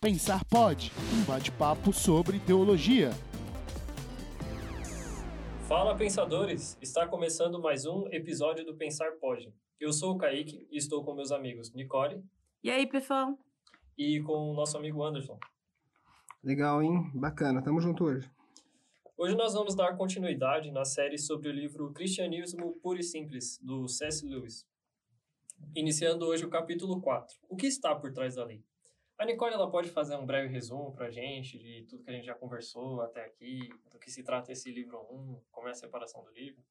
Pensar Pode, um bate-papo sobre teologia. Fala, pensadores! Está começando mais um episódio do Pensar Pode. Eu sou o Kaique e estou com meus amigos Nicole. E aí, pessoal? E com o nosso amigo Anderson. Legal, hein? Bacana. Tamo junto hoje. Hoje nós vamos dar continuidade na série sobre o livro Cristianismo Puro e Simples, do C.S. Lewis. Iniciando hoje o capítulo 4. O que está por trás da lei? A Nicole ela pode fazer um breve resumo para a gente de tudo que a gente já conversou até aqui, do que se trata esse livro 1, como é a separação do livro.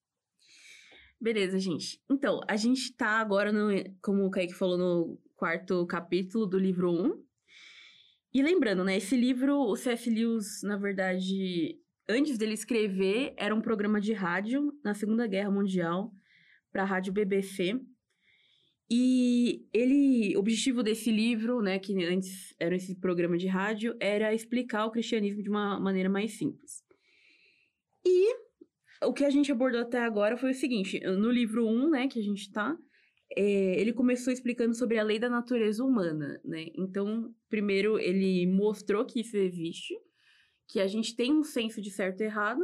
Beleza, gente. Então, a gente tá agora, no, como o Kaique falou, no quarto capítulo do livro 1. E lembrando, né, esse livro, o C.S. Lewis, na verdade, antes dele escrever, era um programa de rádio na Segunda Guerra Mundial para a rádio BBC. E ele, o objetivo desse livro, né, que antes era esse programa de rádio, era explicar o cristianismo de uma maneira mais simples. E o que a gente abordou até agora foi o seguinte, no livro 1, né, que a gente tá, é, ele começou explicando sobre a lei da natureza humana, né? Então, primeiro ele mostrou que isso existe, que a gente tem um senso de certo e errado.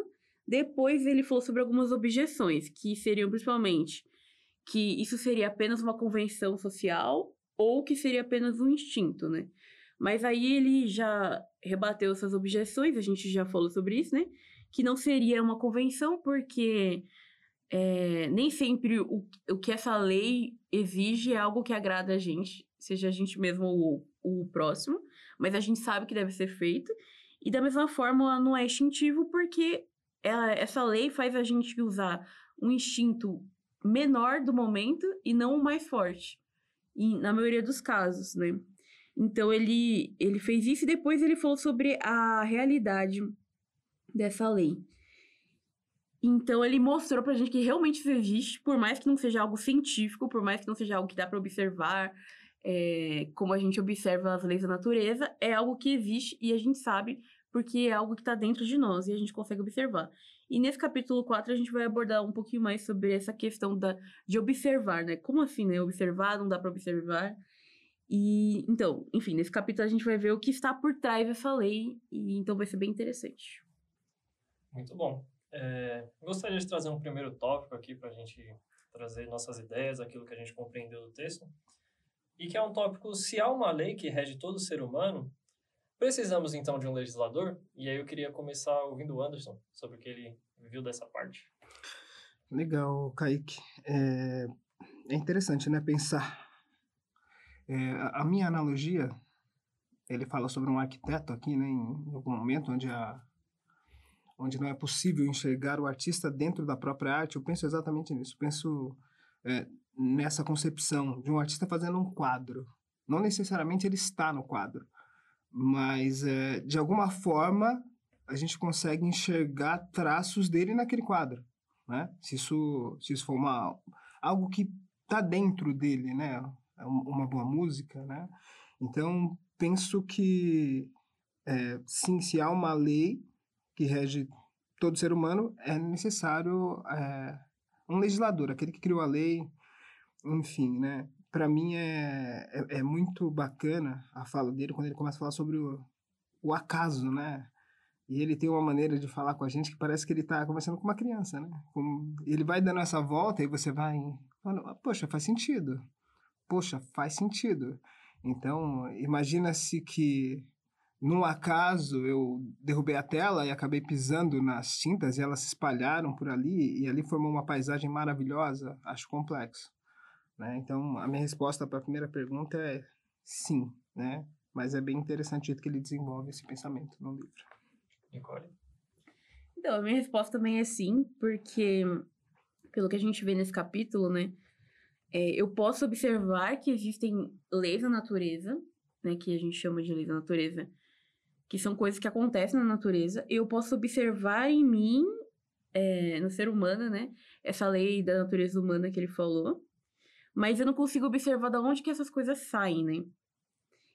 Depois ele falou sobre algumas objeções, que seriam principalmente que isso seria apenas uma convenção social ou que seria apenas um instinto, né? Mas aí ele já rebateu essas objeções, a gente já falou sobre isso, né? Que não seria uma convenção, porque é, nem sempre o, o que essa lei exige é algo que agrada a gente, seja a gente mesmo ou o próximo, mas a gente sabe que deve ser feito. E da mesma forma, ela não é instintivo, porque ela, essa lei faz a gente usar um instinto menor do momento e não o mais forte. E, na maioria dos casos, né? Então ele, ele fez isso e depois ele falou sobre a realidade dessa lei. Então ele mostrou pra gente que realmente isso existe, por mais que não seja algo científico, por mais que não seja algo que dá para observar, é, como a gente observa as leis da natureza, é algo que existe e a gente sabe porque é algo que está dentro de nós e a gente consegue observar. E nesse capítulo 4 a gente vai abordar um pouquinho mais sobre essa questão da, de observar, né? Como assim, né? Observar, não dá para observar. E então, enfim, nesse capítulo a gente vai ver o que está por trás dessa lei e então vai ser bem interessante. Muito bom. É, gostaria de trazer um primeiro tópico aqui para a gente trazer nossas ideias, aquilo que a gente compreendeu do texto, e que é um tópico: se há uma lei que rege todo ser humano, Precisamos então de um legislador? E aí eu queria começar ouvindo o Anderson sobre o que ele viu dessa parte. Legal, Kaique. É, é interessante, né, pensar. É, a minha analogia, ele fala sobre um arquiteto aqui, né, em algum momento onde a onde não é possível enxergar o artista dentro da própria arte. Eu penso exatamente nisso. Penso é, nessa concepção de um artista fazendo um quadro. Não necessariamente ele está no quadro, mas é, de alguma forma a gente consegue enxergar traços dele naquele quadro, né? Se isso, se isso for uma, algo que está dentro dele, né? É uma boa música, né? Então, penso que, é, sim, se há uma lei que rege todo ser humano, é necessário é, um legislador, aquele que criou a lei, enfim, né? Para mim é, é, é, muito bacana a fala dele quando ele começa a falar sobre o, o acaso, né? E ele tem uma maneira de falar com a gente que parece que ele está conversando com uma criança, né? Como ele vai dando essa volta e você vai falando, poxa, faz sentido. Poxa, faz sentido. Então, imagina-se que num acaso eu derrubei a tela e acabei pisando nas tintas e elas se espalharam por ali e ali formou uma paisagem maravilhosa. Acho complexo. Né? Então, a minha resposta para a primeira pergunta é sim, né? Mas é bem interessante o jeito que ele desenvolve esse pensamento no livro. Nicole? Então, a minha resposta também é sim, porque pelo que a gente vê nesse capítulo, né? É, eu posso observar que existem leis da natureza, né? Que a gente chama de leis da natureza, que são coisas que acontecem na natureza. Eu posso observar em mim, é, no ser humano, né? Essa lei da natureza humana que ele falou mas eu não consigo observar de onde que essas coisas saem, né?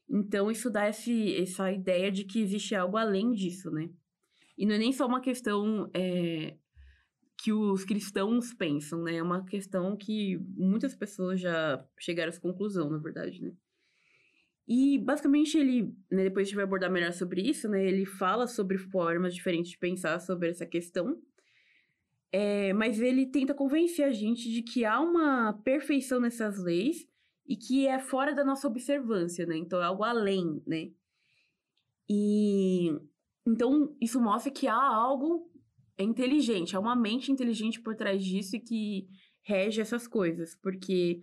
Então, isso dá esse, essa ideia de que existe algo além disso, né? E não é nem só uma questão é, que os cristãos pensam, né? É uma questão que muitas pessoas já chegaram a essa conclusão, na verdade, né? E basicamente ele, né, depois a gente vai abordar melhor sobre isso, né? Ele fala sobre formas diferentes de pensar sobre essa questão. É, mas ele tenta convencer a gente de que há uma perfeição nessas leis e que é fora da nossa observância, né? Então é algo além, né? E então isso mostra que há algo inteligente, há uma mente inteligente por trás disso e que rege essas coisas, porque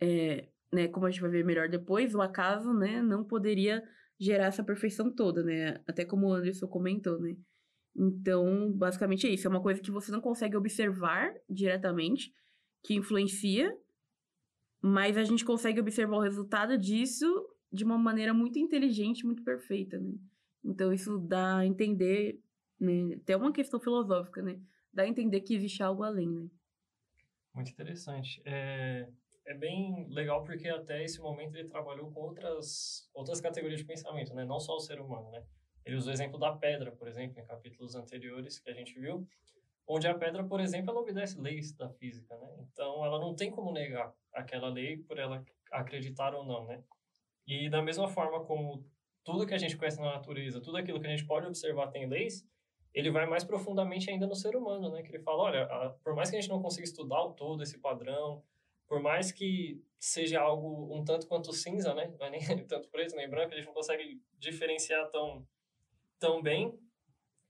é, né, como a gente vai ver melhor depois, o acaso, né, não poderia gerar essa perfeição toda, né? Até como o Anderson comentou, né? Então, basicamente é isso. É uma coisa que você não consegue observar diretamente, que influencia, mas a gente consegue observar o resultado disso de uma maneira muito inteligente, muito perfeita, né? Então, isso dá a entender, né? Até uma questão filosófica, né? Dá a entender que existe algo além, né? Muito interessante. É, é bem legal porque até esse momento ele trabalhou com outras, outras categorias de pensamento, né? Não só o ser humano, né? Ele usou o exemplo da pedra, por exemplo, em capítulos anteriores que a gente viu, onde a pedra, por exemplo, ela obedece leis da física, né? Então, ela não tem como negar aquela lei por ela acreditar ou não, né? E da mesma forma como tudo que a gente conhece na natureza, tudo aquilo que a gente pode observar tem leis, ele vai mais profundamente ainda no ser humano, né? Que ele fala, olha, por mais que a gente não consiga estudar o todo, esse padrão, por mais que seja algo um tanto quanto cinza, né? Não é nem tanto preto nem branco, a gente não consegue diferenciar tão, tão bem,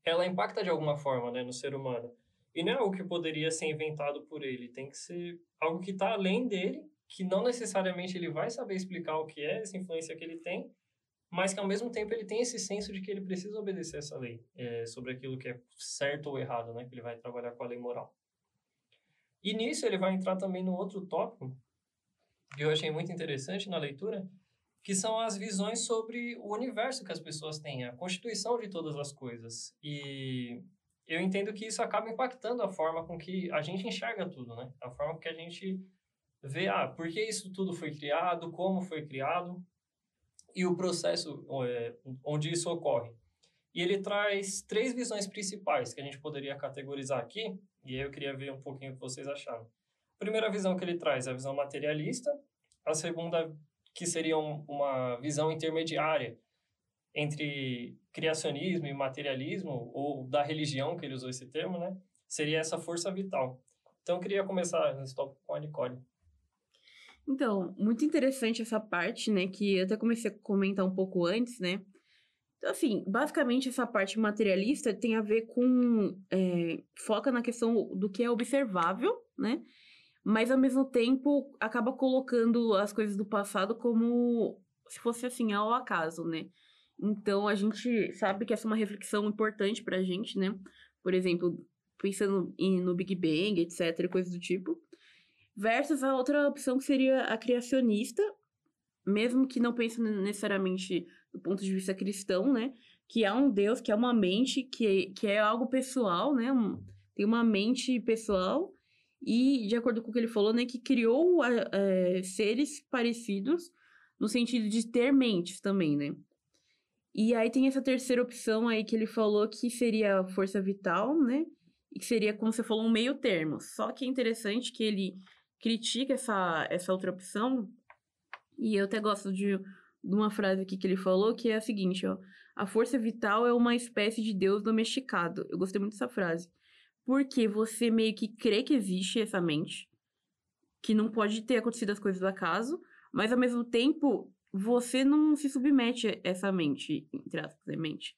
ela impacta de alguma forma, né, no ser humano. E não é algo que poderia ser inventado por ele, tem que ser algo que está além dele, que não necessariamente ele vai saber explicar o que é essa influência que ele tem, mas que ao mesmo tempo ele tem esse senso de que ele precisa obedecer essa lei é, sobre aquilo que é certo ou errado, né? Que ele vai trabalhar com a lei moral. E nisso ele vai entrar também no outro tópico que eu achei muito interessante na leitura, que são as visões sobre o universo que as pessoas têm, a constituição de todas as coisas. E eu entendo que isso acaba impactando a forma com que a gente enxerga tudo, né? A forma que a gente vê, ah, por que isso tudo foi criado, como foi criado e o processo é, onde isso ocorre. E ele traz três visões principais que a gente poderia categorizar aqui, e aí eu queria ver um pouquinho o que vocês acharam. A primeira visão que ele traz é a visão materialista, a segunda que seria um, uma visão intermediária entre criacionismo e materialismo, ou da religião, que ele usou esse termo, né? Seria essa força vital. Então, eu queria começar nesse tópico com a Nicole. Então, muito interessante essa parte, né? Que eu até comecei a comentar um pouco antes, né? Então, assim, basicamente essa parte materialista tem a ver com. É, foca na questão do que é observável, né? Mas ao mesmo tempo acaba colocando as coisas do passado como se fosse assim, ao acaso, né? Então a gente sabe que essa é uma reflexão importante pra gente, né? Por exemplo, pensando em, no Big Bang, etc., coisas do tipo versus a outra opção que seria a criacionista, mesmo que não pense necessariamente do ponto de vista cristão, né? Que há um Deus, que é uma mente, que, que é algo pessoal, né? Um, tem uma mente pessoal e, de acordo com o que ele falou, né? Que criou é, seres parecidos no sentido de ter mentes também, né? E aí tem essa terceira opção aí que ele falou que seria a força vital, né? E que seria, como você falou, um meio termo. Só que é interessante que ele critica essa, essa outra opção. E eu até gosto de, de uma frase aqui que ele falou, que é a seguinte, ó. A força vital é uma espécie de Deus domesticado. Eu gostei muito dessa frase. Porque você meio que crê que existe essa mente, que não pode ter acontecido as coisas do acaso, mas ao mesmo tempo você não se submete a essa mente, entre aspas, é mente.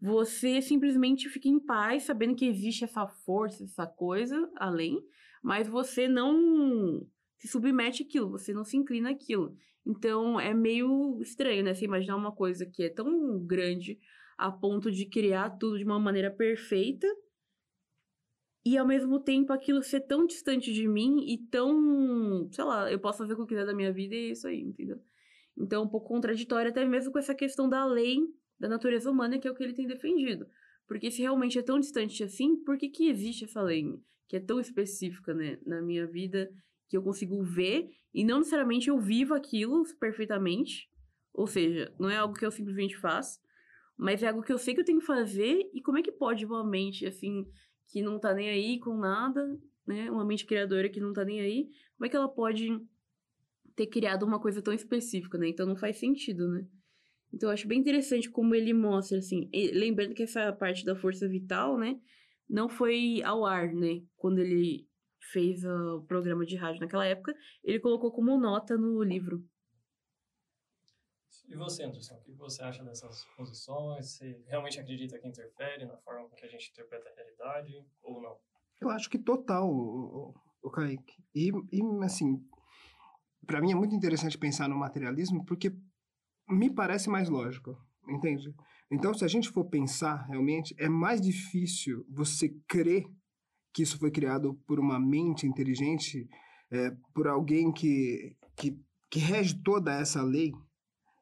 Você simplesmente fica em paz, sabendo que existe essa força, essa coisa além, mas você não se submete àquilo, você não se inclina àquilo. Então é meio estranho, né? Você imaginar uma coisa que é tão grande a ponto de criar tudo de uma maneira perfeita e ao mesmo tempo aquilo ser tão distante de mim e tão, sei lá, eu posso fazer o que eu quiser da minha vida e é isso aí, entendeu? Então é um pouco contraditório até mesmo com essa questão da lei da natureza humana, que é o que ele tem defendido. Porque se realmente é tão distante assim, por que, que existe essa lei? que é tão específica né, na minha vida que eu consigo ver e não necessariamente eu vivo aquilo perfeitamente. Ou seja, não é algo que eu simplesmente faço, mas é algo que eu sei que eu tenho que fazer e como é que pode uma mente assim que não tá nem aí com nada, né? Uma mente criadora que não tá nem aí, como é que ela pode ter criado uma coisa tão específica, né? Então não faz sentido, né? Então eu acho bem interessante como ele mostra, assim, lembrando que essa parte da força vital, né, não foi ao ar, né? Quando ele fez o programa de rádio naquela época, ele colocou como nota no livro. E você, Anderson, o que você acha dessas posições? Você realmente acredita que interfere na forma que a gente interpreta a realidade ou não? Eu acho que total, o, o Kaique. E, e assim, para mim é muito interessante pensar no materialismo porque me parece mais lógico, entende? Então, se a gente for pensar realmente, é mais difícil você crer que isso foi criado por uma mente inteligente, é, por alguém que, que, que rege toda essa lei,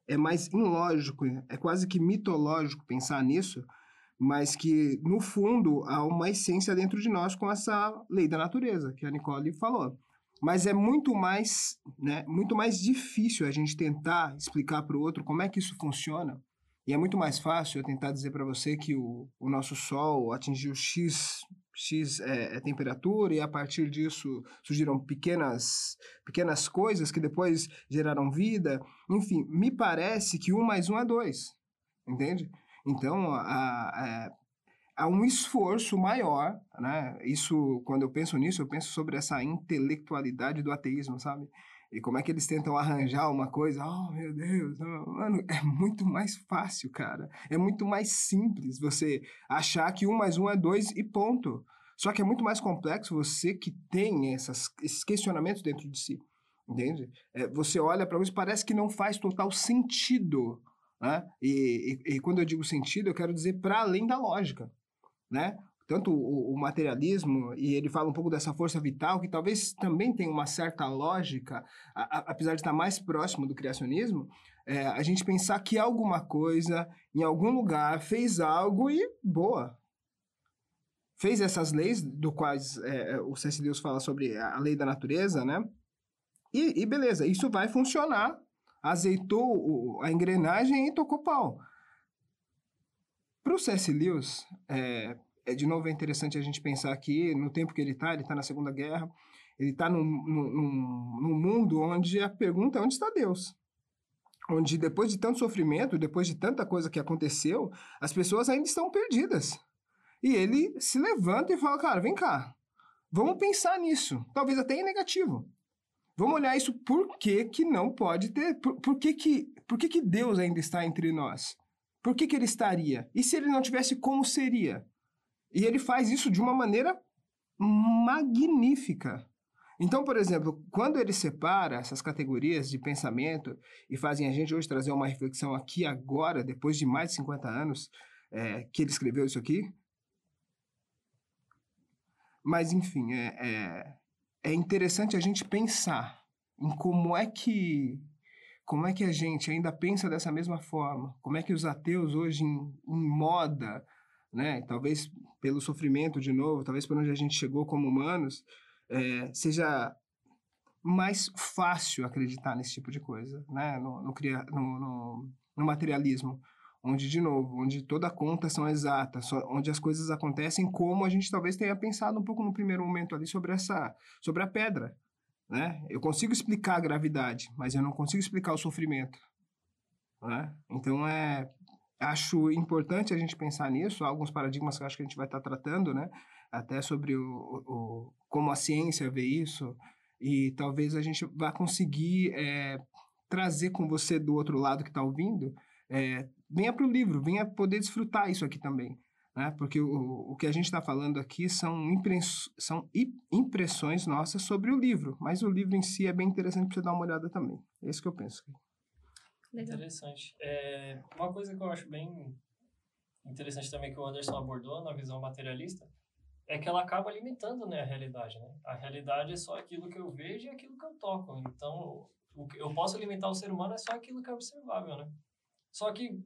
é mais ilógico, é quase que mitológico pensar nisso, mas que, no fundo, há uma essência dentro de nós com essa lei da natureza, que a Nicole falou. Mas é muito mais, né, muito mais difícil a gente tentar explicar para o outro como é que isso funciona. E é muito mais fácil eu tentar dizer para você que o, o nosso Sol atingiu X X é, é, temperatura, e a partir disso surgiram pequenas, pequenas coisas que depois geraram vida. Enfim, me parece que um mais um é dois, entende? Então, há, há um esforço maior, né? Isso, quando eu penso nisso, eu penso sobre essa intelectualidade do ateísmo, sabe? E como é que eles tentam arranjar uma coisa? Oh, meu Deus, mano, é muito mais fácil, cara. É muito mais simples você achar que um mais um é dois e ponto. Só que é muito mais complexo você que tem essas, esses questionamentos dentro de si. Entende? É, você olha para isso parece que não faz total sentido. Né? E, e, e quando eu digo sentido, eu quero dizer para além da lógica. Né? Tanto o, o, materialismo, e ele fala um pouco dessa força vital, que talvez também tenha uma certa lógica, a, a, apesar de estar mais próximo do criacionismo, é, a gente pensar que alguma coisa, em algum lugar, fez algo e boa. Fez essas leis, do quais é, o C.S. Lewis fala sobre a lei da natureza, né? E, e beleza, isso vai funcionar. Azeitou o, a engrenagem e tocou pau. Para o C.S. Lewis, é, é, de novo, é interessante a gente pensar que no tempo que ele está, ele está na Segunda Guerra, ele está num, num, num mundo onde a pergunta é onde está Deus? Onde depois de tanto sofrimento, depois de tanta coisa que aconteceu, as pessoas ainda estão perdidas. E ele se levanta e fala, cara, vem cá, vamos pensar nisso, talvez até em negativo. Vamos olhar isso, por que, que não pode ter, por, por, que, que, por que, que Deus ainda está entre nós? Por que, que ele estaria? E se ele não tivesse, como seria? E ele faz isso de uma maneira magnífica. Então, por exemplo, quando ele separa essas categorias de pensamento e fazem a gente hoje trazer uma reflexão aqui agora, depois de mais de 50 anos é, que ele escreveu isso aqui. Mas, enfim, é, é, é interessante a gente pensar em como é que como é que a gente ainda pensa dessa mesma forma? Como é que os ateus hoje em, em moda, né? Talvez pelo sofrimento de novo, talvez por onde a gente chegou como humanos, é, seja mais fácil acreditar nesse tipo de coisa, né? No, no, no, no, materialismo, onde, de novo, onde toda conta são exatas, onde as coisas acontecem como a gente talvez tenha pensado um pouco no primeiro momento ali sobre essa, sobre a pedra, né? Eu consigo explicar a gravidade, mas eu não consigo explicar o sofrimento, né? Então é acho importante a gente pensar nisso, há alguns paradigmas que acho que a gente vai estar tratando, né? Até sobre o, o como a ciência vê isso, e talvez a gente vá conseguir é, trazer com você do outro lado que está ouvindo, é, venha para o livro, venha poder desfrutar isso aqui também. Né? Porque o, o que a gente está falando aqui são, são impressões nossas sobre o livro, mas o livro em si é bem interessante para você dar uma olhada também. É isso que eu penso. Legal. Interessante. É, uma coisa que eu acho bem interessante também que o Anderson abordou na visão materialista é que ela acaba limitando né, a realidade. Né? A realidade é só aquilo que eu vejo e aquilo que eu toco. Então, o que eu posso limitar o ser humano é só aquilo que é observável. Né? Só que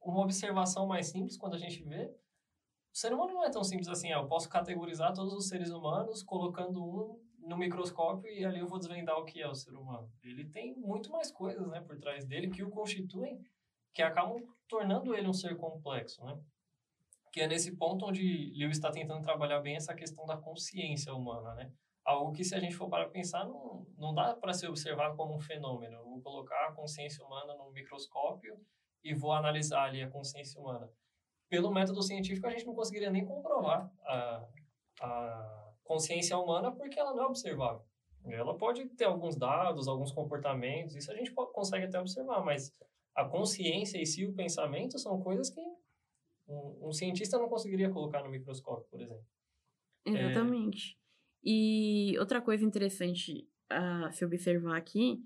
uma observação mais simples, quando a gente vê, o ser humano não é tão simples assim. Eu posso categorizar todos os seres humanos colocando um no microscópio e ali eu vou desvendar o que é o ser humano. Ele tem muito mais coisas, né, por trás dele que o constituem, que acabam tornando ele um ser complexo, né? Que é nesse ponto onde Lewis está tentando trabalhar bem essa questão da consciência humana, né? algo que, se a gente for para pensar, não, não dá para ser observado como um fenômeno. Eu vou colocar a consciência humana no microscópio e vou analisar ali a consciência humana. Pelo método científico, a gente não conseguiria nem comprovar a, a consciência humana porque ela não é observável. Ela pode ter alguns dados, alguns comportamentos, isso a gente pode, consegue até observar, mas a consciência e si, o pensamento, são coisas que um, um cientista não conseguiria colocar no microscópio, por exemplo. Exatamente. É... E outra coisa interessante a se observar aqui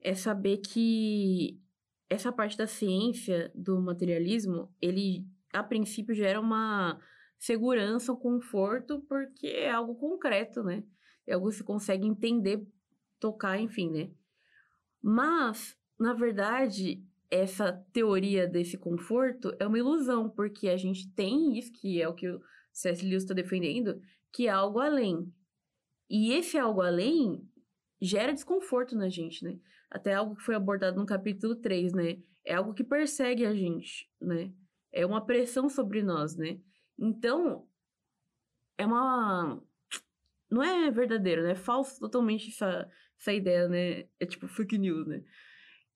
é saber que essa parte da ciência, do materialismo, ele, a princípio, gera uma segurança, um conforto, porque é algo concreto, né? É algo que você consegue entender, tocar, enfim, né? Mas, na verdade, essa teoria desse conforto é uma ilusão, porque a gente tem isso, que é o que o C.S. Lewis está defendendo, que é algo além. E esse algo além gera desconforto na gente, né? Até algo que foi abordado no capítulo 3, né? É algo que persegue a gente, né? É uma pressão sobre nós, né? Então, é uma. Não é verdadeiro, né? É falso totalmente essa, essa ideia, né? É tipo fake news, né?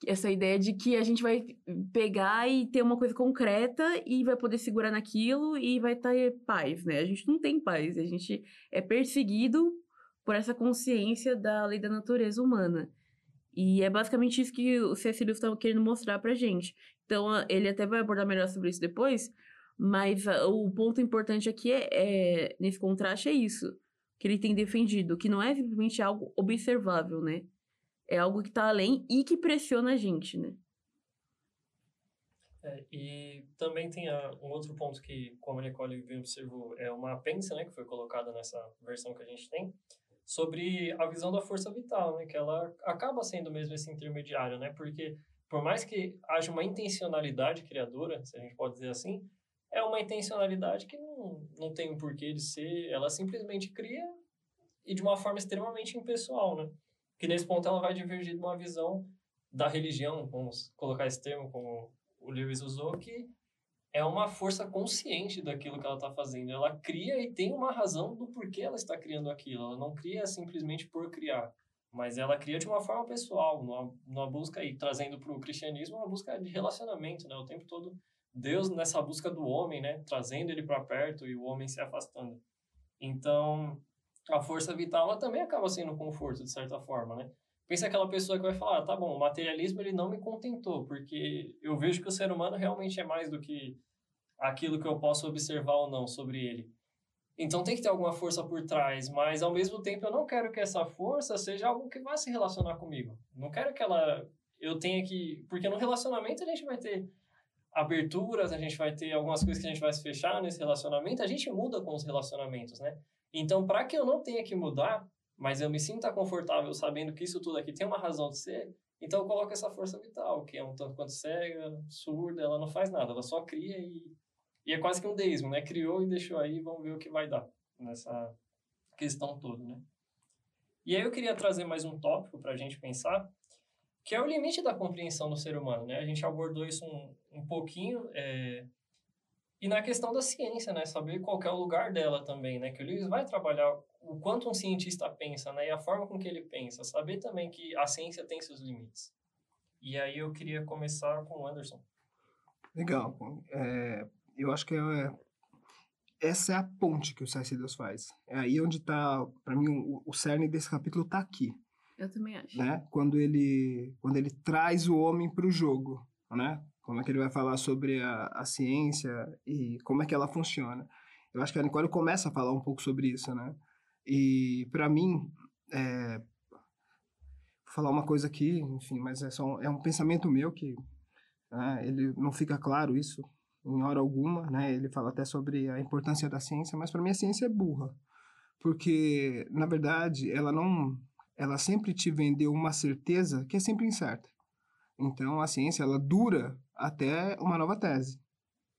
Essa ideia de que a gente vai pegar e ter uma coisa concreta e vai poder segurar naquilo e vai ter paz, né? A gente não tem paz, a gente é perseguido por essa consciência da lei da natureza humana. E é basicamente isso que o C.S. Lewis estava querendo mostrar pra gente. Então, ele até vai abordar melhor sobre isso depois, mas o ponto importante aqui é, é, nesse contraste é isso, que ele tem defendido, que não é simplesmente algo observável, né? É algo que está além e que pressiona a gente, né? É, e também tem a, um outro ponto que, como a Nicole bem observou, é uma apêndice, né, que foi colocada nessa versão que a gente tem, sobre a visão da força vital, né? Que ela acaba sendo mesmo esse intermediário, né? Porque por mais que haja uma intencionalidade criadora, se a gente pode dizer assim, é uma intencionalidade que não, não tem um porquê de ser, ela simplesmente cria e de uma forma extremamente impessoal, né? Que nesse ponto ela vai divergir de uma visão da religião, vamos colocar esse termo como o Lewis usou, que é uma força consciente daquilo que ela está fazendo. Ela cria e tem uma razão do porquê ela está criando aquilo. Ela não cria simplesmente por criar, mas ela cria de uma forma pessoal, numa, numa busca e trazendo para o cristianismo uma busca de relacionamento, né? O tempo todo Deus nessa busca do homem, né? Trazendo ele para perto e o homem se afastando. Então, a força vital ela também acaba sendo conforto de certa forma, né? Pensa aquela pessoa que vai falar, ah, tá bom, o materialismo ele não me contentou, porque eu vejo que o ser humano realmente é mais do que aquilo que eu posso observar ou não sobre ele. Então tem que ter alguma força por trás, mas ao mesmo tempo eu não quero que essa força seja algo que vá se relacionar comigo. Não quero que ela eu tenha que, porque no relacionamento a gente vai ter aberturas, a gente vai ter algumas coisas que a gente vai se fechar nesse relacionamento, a gente muda com os relacionamentos, né? Então, para que eu não tenha que mudar, mas eu me sinta confortável sabendo que isso tudo aqui tem uma razão de ser, então eu coloco essa força vital, que é um tanto quanto cega, surda, ela não faz nada, ela só cria e, e é quase que um deísmo, né? Criou e deixou aí, vamos ver o que vai dar nessa questão toda, né? E aí eu queria trazer mais um tópico para a gente pensar, que é o limite da compreensão do ser humano, né? A gente abordou isso um, um pouquinho, é, e na questão da ciência, né? Saber qual é o lugar dela também, né? Que o Lewis vai trabalhar o quanto um cientista pensa, né? E a forma com que ele pensa. Saber também que a ciência tem seus limites. E aí eu queria começar com o Anderson. Legal. É, eu acho que é, essa é a ponte que o C.S. Lewis faz. É aí onde está, para mim, o, o cerne desse capítulo está aqui. Eu também acho. Né? Quando ele quando ele traz o homem para o jogo, né? Como é que ele vai falar sobre a, a ciência e como é que ela funciona. Eu acho que a Nicole começa a falar um pouco sobre isso, né? E para mim, é, vou falar uma coisa aqui, enfim, mas é só é um pensamento meu que né, ele não fica claro isso em hora alguma, né? Ele fala até sobre a importância da ciência, mas para mim a ciência é burra, porque na verdade ela não, ela sempre te vendeu uma certeza que é sempre incerta. Então a ciência ela dura até uma nova tese,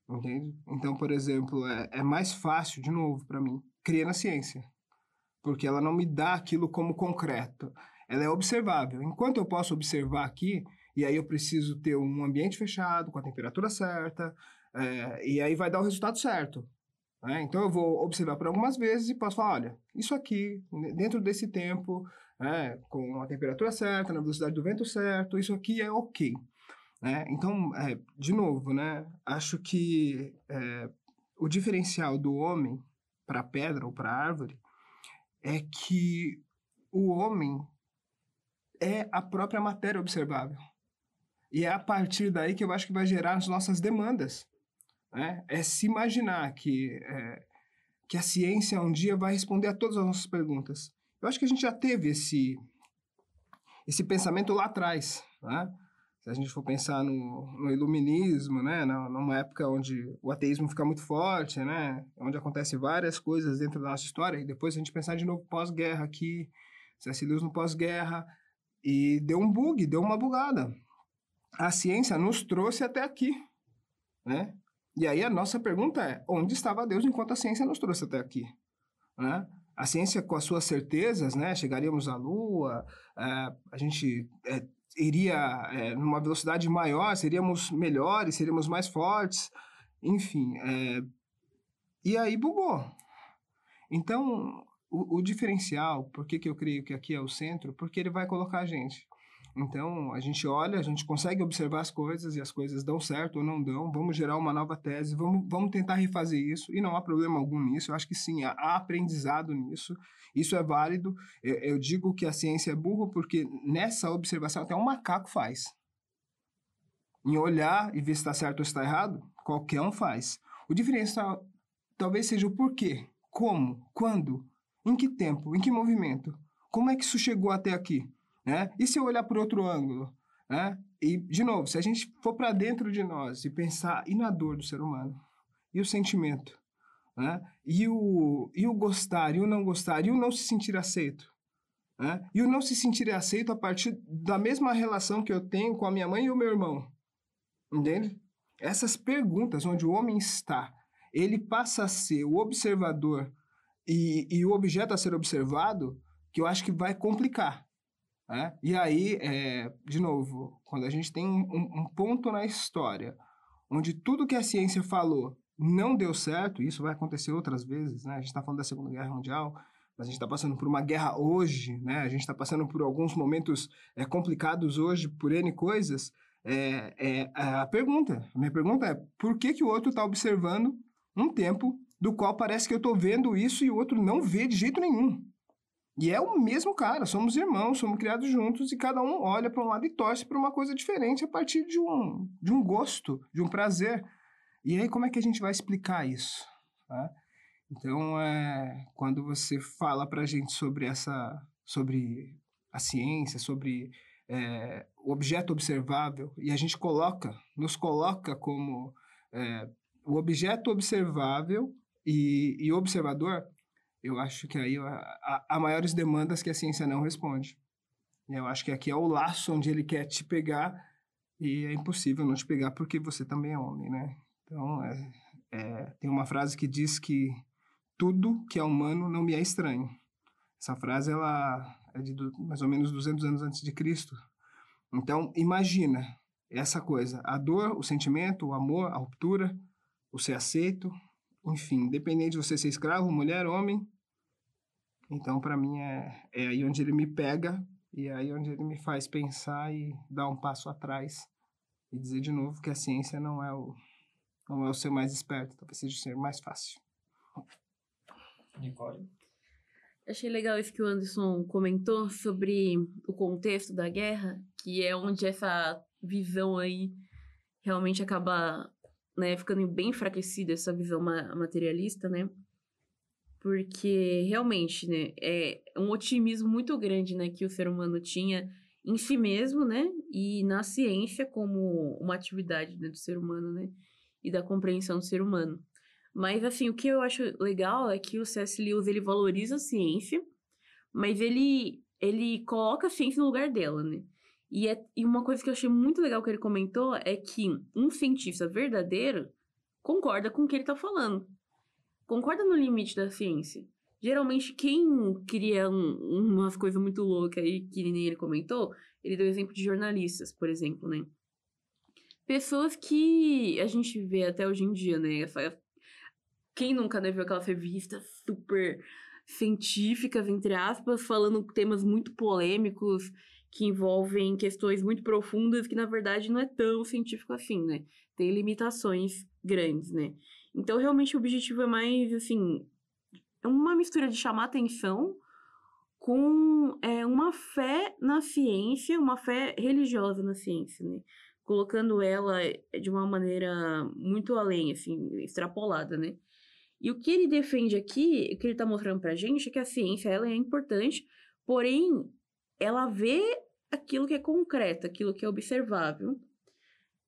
entende? Então, por exemplo, é, é mais fácil, de novo, para mim, crer na ciência porque ela não me dá aquilo como concreto. Ela é observável. Enquanto eu posso observar aqui, e aí eu preciso ter um ambiente fechado, com a temperatura certa, é, e aí vai dar o resultado certo. Né? Então eu vou observar por algumas vezes e posso falar, olha, isso aqui, dentro desse tempo, né, com a temperatura certa, na velocidade do vento certo, isso aqui é ok. Né? Então, é, de novo, né, acho que é, o diferencial do homem para a pedra ou para a árvore é que o homem é a própria matéria observável. E é a partir daí que eu acho que vai gerar as nossas demandas. Né? É se imaginar que, é, que a ciência um dia vai responder a todas as nossas perguntas. Eu acho que a gente já teve esse, esse pensamento lá atrás. Né? Se a gente for pensar no, no iluminismo, né? numa época onde o ateísmo fica muito forte, né? onde acontecem várias coisas dentro da nossa história, e depois a gente pensar de novo pós-guerra aqui, C.S. Lewis no pós-guerra, e deu um bug, deu uma bugada. A ciência nos trouxe até aqui, né? E aí a nossa pergunta é: onde estava Deus enquanto a ciência nos trouxe até aqui? Né? A ciência, com as suas certezas, né? chegaríamos à Lua, é, a gente é, iria é, numa velocidade maior, seríamos melhores, seríamos mais fortes, enfim. E aí bugou. Então, o, o diferencial, por que, que eu creio que aqui é o centro? Porque ele vai colocar a gente então, a gente olha, a gente consegue observar as coisas e as coisas dão certo ou não dão. Vamos gerar uma nova tese, vamos, vamos tentar refazer isso. E não há problema algum nisso. Eu acho que sim, há, aprendizado nisso. Isso é válido. Eu, eu, digo que a ciência é burra porque nessa observação até um macaco faz. Em olhar e ver se está certo ou está errado, qualquer um faz. O diferencial talvez seja o porquê, como, quando, em que tempo, em que movimento. Como é que isso chegou até aqui? Né? E se eu olhar por outro ângulo? Né? E, de novo, se a gente for para dentro de nós e pensar e na dor do ser humano, e o sentimento, né? e, o, e o gostar, e o não gostar, e o não se sentir aceito, né? e o não se sentir aceito a partir da mesma relação que eu tenho com a minha mãe e o meu irmão, entende? Essas perguntas, onde o homem está, ele passa a ser o observador e, e o objeto a ser observado, que eu acho que vai complicar. Né? E aí, é, de novo, quando a gente tem um, um, ponto na história onde tudo que a ciência falou não deu certo, isso vai acontecer outras vezes, né? A gente está falando da Segunda Guerra Mundial, mas a gente está passando por uma guerra hoje, né? A gente está passando por alguns momentos é, complicados hoje por N coisas. É, é, a pergunta, a minha pergunta é, por que, que o outro está observando um tempo do qual parece que eu estou vendo isso e o outro não vê de jeito nenhum? E é o mesmo cara, somos irmãos, somos criados juntos e cada um olha para um lado e torce para uma coisa diferente a partir de um, de um gosto, de um prazer. E aí, como é que a gente vai explicar isso? Tá? Então, é, quando você fala para a gente sobre essa, sobre a ciência, sobre é, o objeto observável, e a gente coloca, nos coloca como é, o objeto observável e, e observador, eu acho que aí há, maiores demandas que a ciência não responde. Eu acho que aqui é o laço onde ele quer te pegar e é impossível não te pegar porque você também é homem, né? Então, é, é, tem uma frase que diz que tudo que é humano não me é estranho. Essa frase ela é de do, mais ou menos 200 anos antes de Cristo. Então, imagina essa coisa, a dor, o sentimento, o amor, a ruptura, o ser aceito, enfim, independente de você ser escravo, mulher, homem, então, para mim, é, é aí onde ele me pega e é aí onde ele me faz pensar e dar um passo atrás e dizer de novo que a ciência não é o, não é o ser mais esperto, talvez seja o ser mais fácil. Nicole? Achei legal isso que o Anderson comentou sobre o contexto da guerra, que é onde essa visão aí realmente acaba né, ficando bem enfraquecida, essa visão materialista, né? Porque realmente, né, é um otimismo muito grande, né, que o ser humano tinha em si mesmo, né, e na ciência como uma atividade né, do ser humano, né, e da compreensão do ser humano. Mas, assim, o que eu acho legal é que o C.S. Lewis, ele valoriza a ciência, mas ele, ele coloca a ciência no lugar dela, né. E, é, e uma coisa que eu achei muito legal que ele comentou é que um cientista verdadeiro concorda com o que ele está falando concorda no limite da ciência. Geralmente, quem cria um, coisas muito loucas aí, que nem ele comentou, ele deu exemplo de jornalistas, por exemplo, né? Pessoas que a gente vê até hoje em dia, né? Quem nunca né, viu aquelas revistas super científicas, entre aspas, falando temas muito polêmicos que envolvem questões muito profundas que, na verdade, não é tão científico assim, né? Tem limitações grandes, né? Então, realmente, o objetivo é mais, assim, é uma mistura de chamar atenção com é, uma fé na ciência, uma fé religiosa na ciência, né? Colocando ela de uma maneira muito além, assim, extrapolada, né? E o que ele defende aqui, o que ele está mostrando para a gente, é que a ciência ela é importante, porém, ela vê aquilo que é concreto, aquilo que é observável.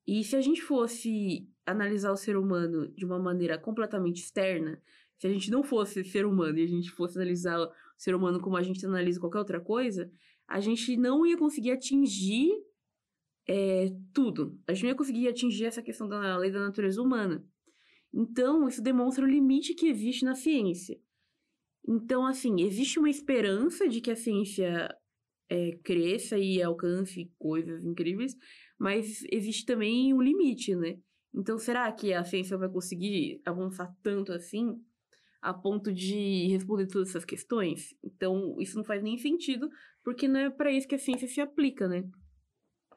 E se a gente fosse analisar o ser humano de uma maneira completamente externa, se a gente não fosse ser humano e a gente fosse analisar o ser humano como a gente analisa qualquer outra coisa, a gente não ia conseguir atingir é, tudo. A gente não ia conseguir atingir essa questão da lei da natureza humana. Então, isso demonstra o limite que existe na ciência. Então, assim, existe uma esperança de que a ciência é, cresça e alcance coisas incríveis, mas existe também um limite, né? Então, será que a ciência vai conseguir avançar tanto assim a ponto de responder todas essas questões? Então, isso não faz nem sentido, porque não é para isso que a ciência se aplica, né?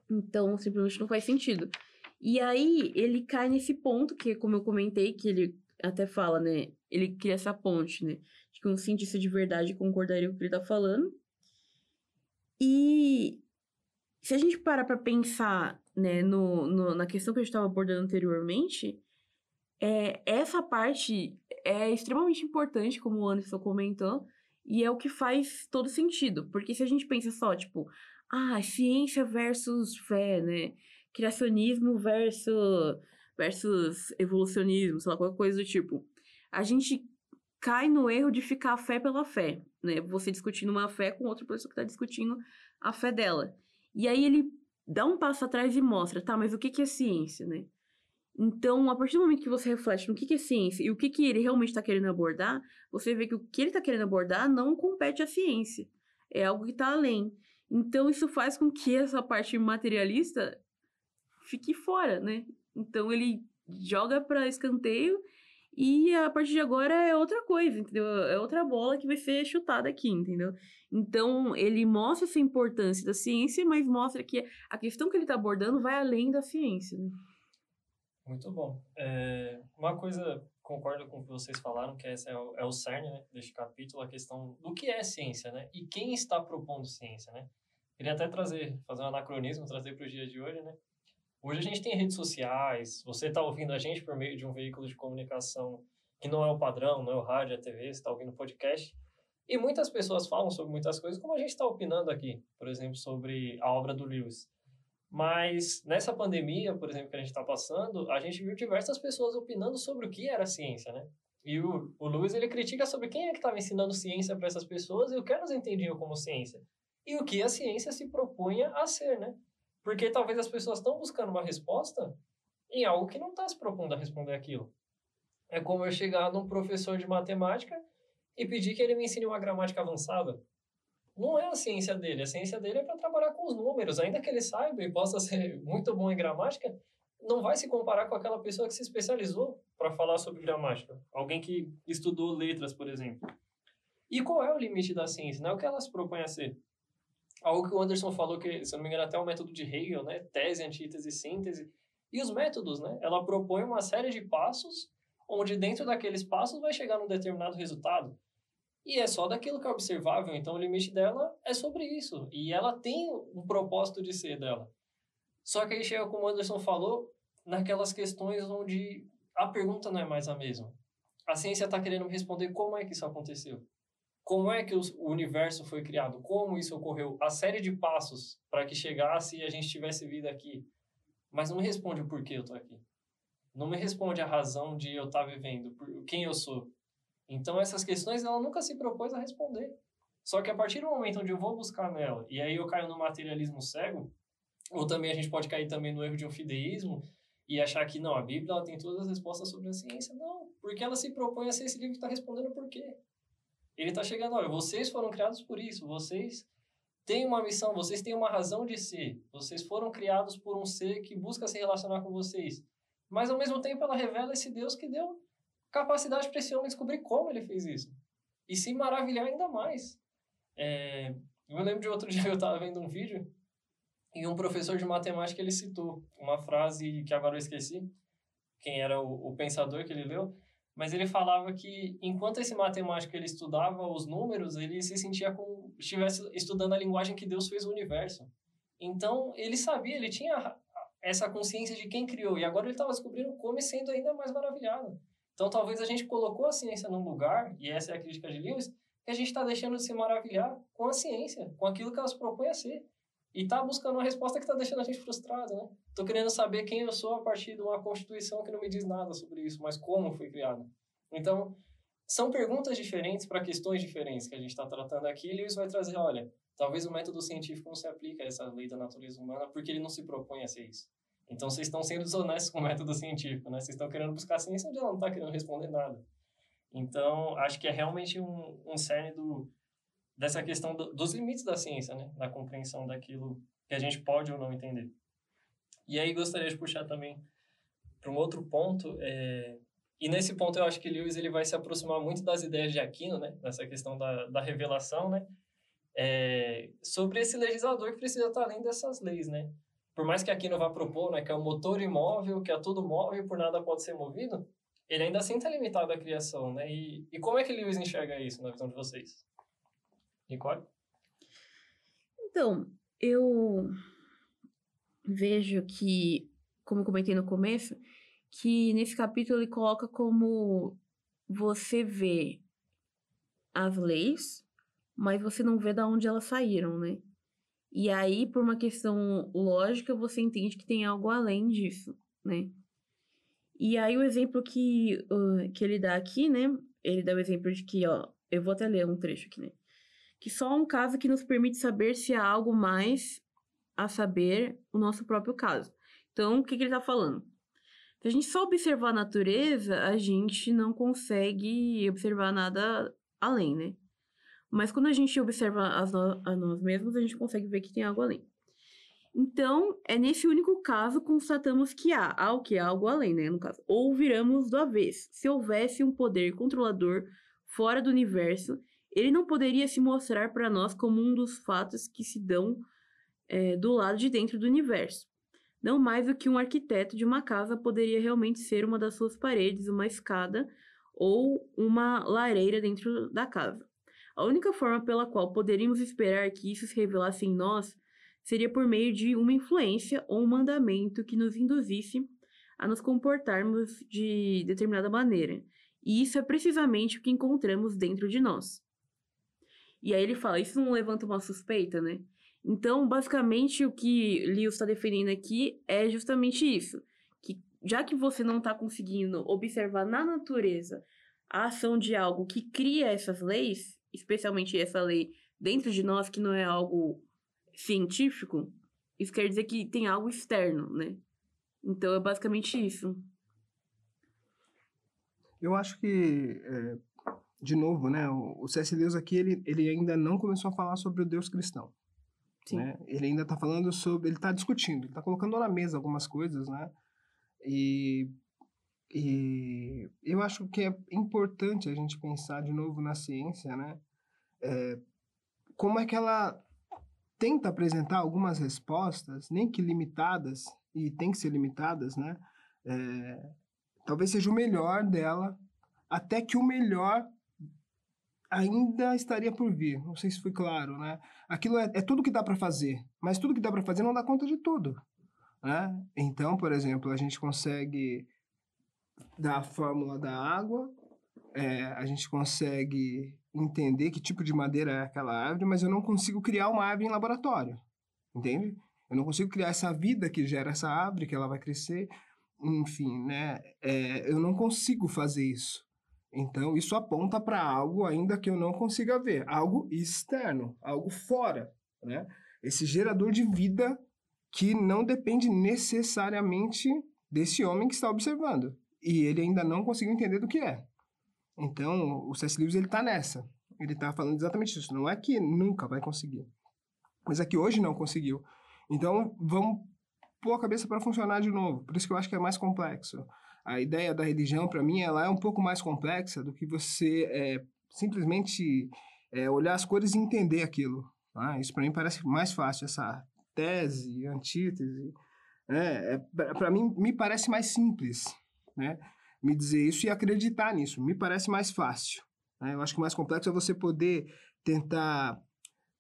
Então, simplesmente não faz sentido. E aí, ele cai nesse ponto que, como eu comentei, que ele até fala, né? Ele cria essa ponte, né? De que um cientista de verdade concordaria com o que ele tá falando. E se a gente para para pensar né, no, no, na questão que a gente estava abordando anteriormente, é, essa parte é extremamente importante, como o Anderson comentou, e é o que faz todo sentido. Porque se a gente pensa só, tipo, ah, ciência versus fé, né? Criacionismo versus, versus evolucionismo, sei lá, qualquer coisa do tipo. A gente cai no erro de ficar a fé pela fé, né? Você discutindo uma fé com outra pessoa que está discutindo a fé dela. E aí ele dá um passo atrás e mostra, tá, mas o que, que é ciência, né? Então, a partir do momento que você reflete no que, que é ciência e o que, que ele realmente está querendo abordar, você vê que o que ele está querendo abordar não compete à ciência. É algo que está além. Então, isso faz com que essa parte materialista fique fora, né? Então, ele joga para escanteio e a partir de agora é outra coisa, entendeu? É outra bola que vai ser chutada aqui, entendeu? Então, ele mostra essa importância da ciência, mas mostra que a questão que ele está abordando vai além da ciência. Né? Muito bom. É, uma coisa, concordo com o que vocês falaram, que essa é o, é o cerne né, deste capítulo, a questão do que é ciência, né? E quem está propondo ciência, né? Queria até trazer, fazer um anacronismo, trazer para o dia de hoje, né? Hoje a gente tem redes sociais, você está ouvindo a gente por meio de um veículo de comunicação que não é o padrão, não é o rádio, é a TV, você está ouvindo podcast. E muitas pessoas falam sobre muitas coisas, como a gente está opinando aqui, por exemplo, sobre a obra do Lewis. Mas nessa pandemia, por exemplo, que a gente está passando, a gente viu diversas pessoas opinando sobre o que era ciência, né? E o, o Lewis, ele critica sobre quem é que estava ensinando ciência para essas pessoas e o que elas entendiam como ciência. E o que a ciência se propunha a ser, né? Porque talvez as pessoas estão buscando uma resposta em algo que não está se propondo a responder aquilo. É como eu chegar num professor de matemática e pedir que ele me ensine uma gramática avançada. Não é a ciência dele. A ciência dele é para trabalhar com os números. Ainda que ele saiba e possa ser muito bom em gramática, não vai se comparar com aquela pessoa que se especializou para falar sobre gramática. Alguém que estudou letras, por exemplo. E qual é o limite da ciência? Não é o que ela se propõe a ser algo que o Anderson falou que, se não me engano, até o método de Hegel, né? Tese, antítese, síntese. E os métodos, né? Ela propõe uma série de passos, onde dentro daqueles passos vai chegar num determinado resultado. E é só daquilo que é observável, então o limite dela é sobre isso. E ela tem um propósito de ser dela. Só que aí chega, como o Anderson falou, naquelas questões onde a pergunta não é mais a mesma. A ciência está querendo me responder como é que isso aconteceu como é que o universo foi criado, como isso ocorreu, a série de passos para que chegasse e a gente tivesse vida aqui. Mas não me responde o porquê eu estou aqui. Não me responde a razão de eu estar tá vivendo, quem eu sou. Então essas questões ela nunca se propôs a responder. Só que a partir do momento onde eu vou buscar nela, e aí eu caio no materialismo cego, ou também a gente pode cair também no erro de um fideísmo e achar que não, a Bíblia ela tem todas as respostas sobre a ciência. Não, porque ela se propõe a ser esse livro que está respondendo por quê. Ele está chegando, olha, vocês foram criados por isso, vocês têm uma missão, vocês têm uma razão de ser, vocês foram criados por um ser que busca se relacionar com vocês. Mas ao mesmo tempo ela revela esse Deus que deu capacidade para esse homem descobrir como ele fez isso. E se maravilhar ainda mais. É, eu lembro de outro dia eu estava vendo um vídeo e um professor de matemática ele citou uma frase que agora eu esqueci, quem era o, o pensador que ele leu, mas ele falava que enquanto esse matemático ele estudava os números, ele se sentia como estivesse estudando a linguagem que Deus fez o universo. Então, ele sabia, ele tinha essa consciência de quem criou, e agora ele estava descobrindo como e sendo ainda mais maravilhado. Então, talvez a gente colocou a ciência num lugar, e essa é a crítica de Lewis, que a gente está deixando de se maravilhar com a ciência, com aquilo que ela se propõe a ser. E tá buscando uma resposta que está deixando a gente frustrado, né? Tô querendo saber quem eu sou a partir de uma constituição que não me diz nada sobre isso, mas como foi criada. Então, são perguntas diferentes para questões diferentes que a gente está tratando aqui. E Lewis vai trazer, olha, talvez o método científico não se aplique a essa lei da natureza humana porque ele não se propõe a ser isso. Então, vocês estão sendo desonestos com o método científico, né? Vocês estão querendo buscar ciência onde ela não está querendo responder nada. Então, acho que é realmente um, um cerne do, dessa questão do, dos limites da ciência, né? Da compreensão daquilo que a gente pode ou não entender. E aí gostaria de puxar também para um outro ponto. É... E nesse ponto eu acho que Lewis ele vai se aproximar muito das ideias de Aquino, né? Nessa questão da, da revelação, né? É... Sobre esse legislador que precisa estar além dessas leis, né? Por mais que Aquino vá propor, né? Que é o motor imóvel, que é tudo móvel e por nada pode ser movido, ele ainda assim está limitado à criação, né? E, e como é que Lewis enxerga isso na visão de vocês? Nicole? Então, eu vejo que, como comentei no começo, que nesse capítulo ele coloca como você vê as leis, mas você não vê de onde elas saíram, né? E aí, por uma questão lógica, você entende que tem algo além disso, né? E aí, o exemplo que, uh, que ele dá aqui, né? Ele dá o exemplo de que, ó, eu vou até ler um trecho aqui, né? Que só um caso que nos permite saber se há algo mais a saber o nosso próprio caso. Então, o que, que ele está falando? Se a gente só observar a natureza, a gente não consegue observar nada além, né? Mas quando a gente observa a nós mesmos, a gente consegue ver que tem algo além. Então, é nesse único caso constatamos que há, há o que? Há algo além, né? No caso. Ou viramos do avesso. Se houvesse um poder controlador fora do universo, ele não poderia se mostrar para nós como um dos fatos que se dão é, do lado de dentro do universo. Não mais do que um arquiteto de uma casa poderia realmente ser uma das suas paredes, uma escada ou uma lareira dentro da casa. A única forma pela qual poderíamos esperar que isso se revelasse em nós seria por meio de uma influência ou um mandamento que nos induzisse a nos comportarmos de determinada maneira. E isso é precisamente o que encontramos dentro de nós. E aí ele fala, isso não levanta uma suspeita, né? Então, basicamente, o que Lewis está defendendo aqui é justamente isso. Que já que você não está conseguindo observar na natureza a ação de algo que cria essas leis, especialmente essa lei dentro de nós, que não é algo científico, isso quer dizer que tem algo externo, né? Então, é basicamente isso. Eu acho que é, de novo, né, o C.S. Lewis aqui, ele, ele ainda não começou a falar sobre o Deus cristão. Sim. Né? Ele ainda está falando sobre, ele está discutindo, ele está colocando na mesa algumas coisas, né, e, e eu acho que é importante a gente pensar de novo na ciência, né, é, como é que ela tenta apresentar algumas respostas, nem que limitadas, e tem que ser limitadas, né, é, talvez seja o melhor dela, até que o melhor ainda estaria por vir. Não sei se foi claro, né? Aquilo é, é tudo que dá para fazer, mas tudo que dá para fazer não dá conta de tudo, né? Então, por exemplo, a gente consegue dar a fórmula da água, é, a gente consegue entender que tipo de madeira é aquela árvore, mas eu não consigo criar uma árvore em laboratório, entende? Eu não consigo criar essa vida que gera essa árvore, que ela vai crescer, enfim, né? É, eu não consigo fazer isso. Então, isso aponta para algo ainda que eu não consiga ver, algo externo, algo fora, né? Esse gerador de vida que não depende necessariamente desse homem que está observando. E ele ainda não conseguiu entender do que é. Então, o C.S. Lewis ele está nessa. Ele está falando exatamente isso. Não é que nunca vai conseguir, mas é que hoje não conseguiu. Então, vamos pôr a cabeça para funcionar de novo. Por isso que eu acho que é mais complexo. A ideia da religião, para mim, ela é um pouco mais complexa do que você é, simplesmente é, olhar as cores e entender aquilo. Tá? Isso para mim parece mais fácil, essa tese, antítese. É, é para mim, me parece mais simples, né? Me dizer isso e acreditar nisso. Me parece mais fácil. Né? Eu acho que o mais complexo é você poder tentar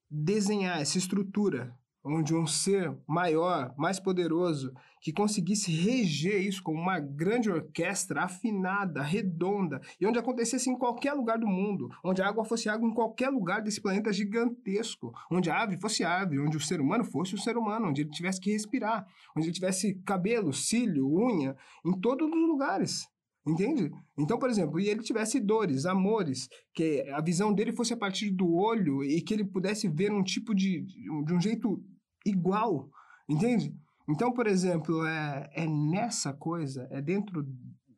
desenhar essa estrutura onde um ser maior, mais poderoso, que conseguisse reger isso como uma grande orquestra afinada, redonda, e onde acontecesse em qualquer lugar do mundo, onde a água fosse água em qualquer lugar desse planeta gigantesco, onde a ave fosse ave, onde o ser humano fosse o ser humano, onde ele tivesse que respirar, onde ele tivesse cabelo, cílio, unha, em todos os lugares. Entende? Então, por exemplo, e ele tivesse dores, amores, que a visão dele fosse a partir do olho e que ele pudesse ver um tipo de, de um jeito igual, entende? Então, por exemplo, é, é nessa coisa, é dentro